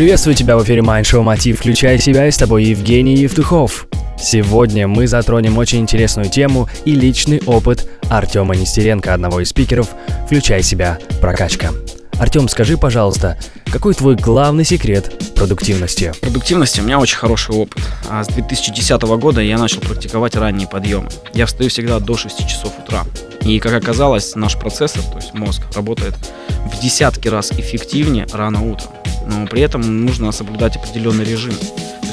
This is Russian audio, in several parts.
Приветствую тебя в эфире Mind Show Мотив. Включай себя и с тобой Евгений Евтухов. Сегодня мы затронем очень интересную тему и личный опыт Артема Нестеренко, одного из спикеров «Включай себя. Прокачка». Артем, скажи, пожалуйста, какой твой главный секрет продуктивности? Продуктивности у меня очень хороший опыт. А с 2010 года я начал практиковать ранние подъемы. Я встаю всегда до 6 часов утра. И, как оказалось, наш процессор, то есть мозг, работает в десятки раз эффективнее рано утром. Но при этом нужно соблюдать определенный режим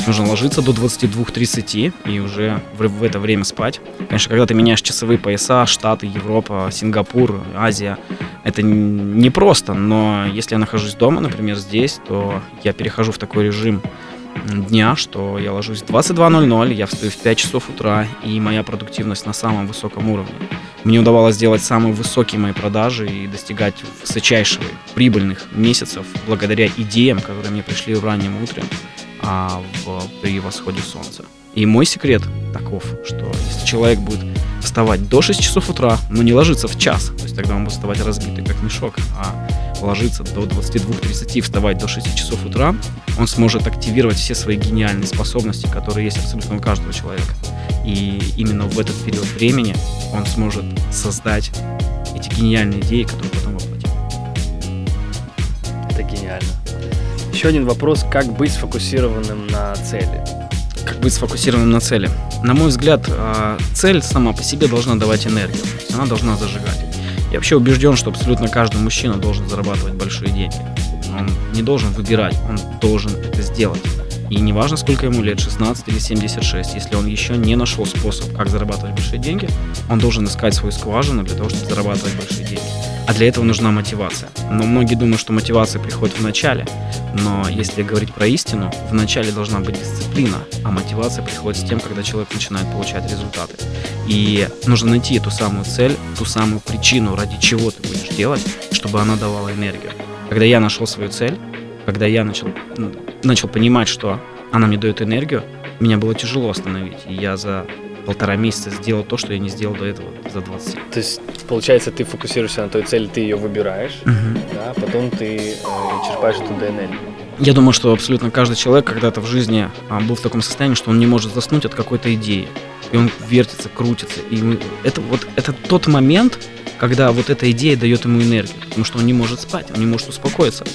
нужно ложиться до 22.30 и уже в, в это время спать. Конечно, когда ты меняешь часовые пояса, Штаты, Европа, Сингапур, Азия, это непросто, но если я нахожусь дома, например, здесь, то я перехожу в такой режим дня, что я ложусь в 22.00, я встаю в 5 часов утра, и моя продуктивность на самом высоком уровне. Мне удавалось сделать самые высокие мои продажи и достигать высочайших прибыльных месяцев благодаря идеям, которые мне пришли в раннем утре а, в, при восходе солнца. И мой секрет таков, что если человек будет вставать до 6 часов утра, но не ложиться в час, то есть тогда он будет вставать разбитый, как мешок, а ложиться до 22-30 и вставать до 6 часов утра, он сможет активировать все свои гениальные способности, которые есть абсолютно у каждого человека. И именно в этот период времени он сможет создать эти гениальные идеи, которые потом воплотит. Это гениально. Еще один вопрос, как быть сфокусированным на цели? Как быть сфокусированным на цели? На мой взгляд, а, цель сама по себе должна давать энергию, она должна зажигать. Я вообще убежден, что абсолютно каждый мужчина должен зарабатывать большие деньги. Он не должен выбирать, он должен это сделать. И неважно, сколько ему лет, 16 или 76, если он еще не нашел способ, как зарабатывать большие деньги, он должен искать свою скважину для того, чтобы зарабатывать большие деньги. А для этого нужна мотивация. Но многие думают, что мотивация приходит в начале. Но если говорить про истину, в начале должна быть дисциплина, а мотивация приходит с тем, когда человек начинает получать результаты. И нужно найти эту самую цель, ту самую причину, ради чего ты будешь делать, чтобы она давала энергию. Когда я нашел свою цель, когда я начал, начал понимать, что она мне дает энергию, меня было тяжело остановить. И я за полтора месяца сделал то, что я не сделал до этого за 20 лет. То есть, получается, ты фокусируешься на той цели, ты ее выбираешь, угу. да, а потом ты э, черпаешь оттуда энергию. Я думаю, что абсолютно каждый человек когда-то в жизни а, был в таком состоянии, что он не может заснуть от какой-то идеи. И он вертится, крутится. И это вот это тот момент, когда вот эта идея дает ему энергию, потому что он не может спать, он не может успокоиться.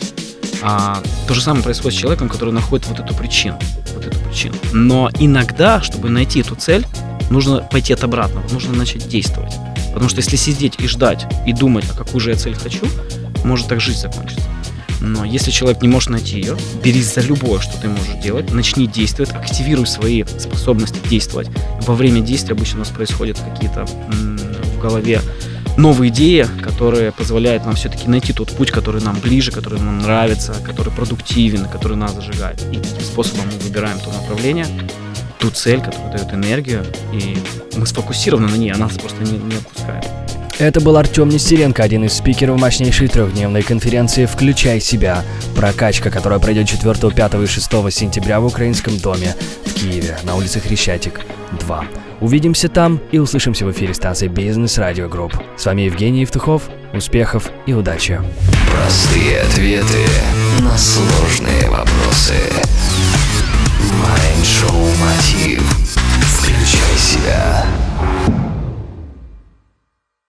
А, то же самое происходит с человеком, который находит вот эту причину, вот эту причину. Но иногда, чтобы найти эту цель, нужно пойти от обратного, нужно начать действовать. Потому что если сидеть и ждать, и думать, а какую же я цель хочу, может так жизнь закончится. Но если человек не может найти ее, берись за любое, что ты можешь делать, начни действовать, активируй свои способности действовать. Во время действия обычно у нас происходят какие-то в голове новые идеи, которые позволяют нам все-таки найти тот путь, который нам ближе, который нам нравится, который продуктивен, который нас зажигает. И таким способом мы выбираем то направление, ту цель, которая дает энергию, и мы сфокусированы на ней, она нас просто не, не отпускает. Это был Артем Нестеренко, один из спикеров мощнейшей трехдневной конференции «Включай себя. Прокачка», которая пройдет 4, 5 и 6 сентября в Украинском доме в Киеве на улице Хрещатик 2. Увидимся там и услышимся в эфире станции Business Radio Group. С вами Евгений Евтухов. Успехов и удачи. Простые ответы на сложные вопросы.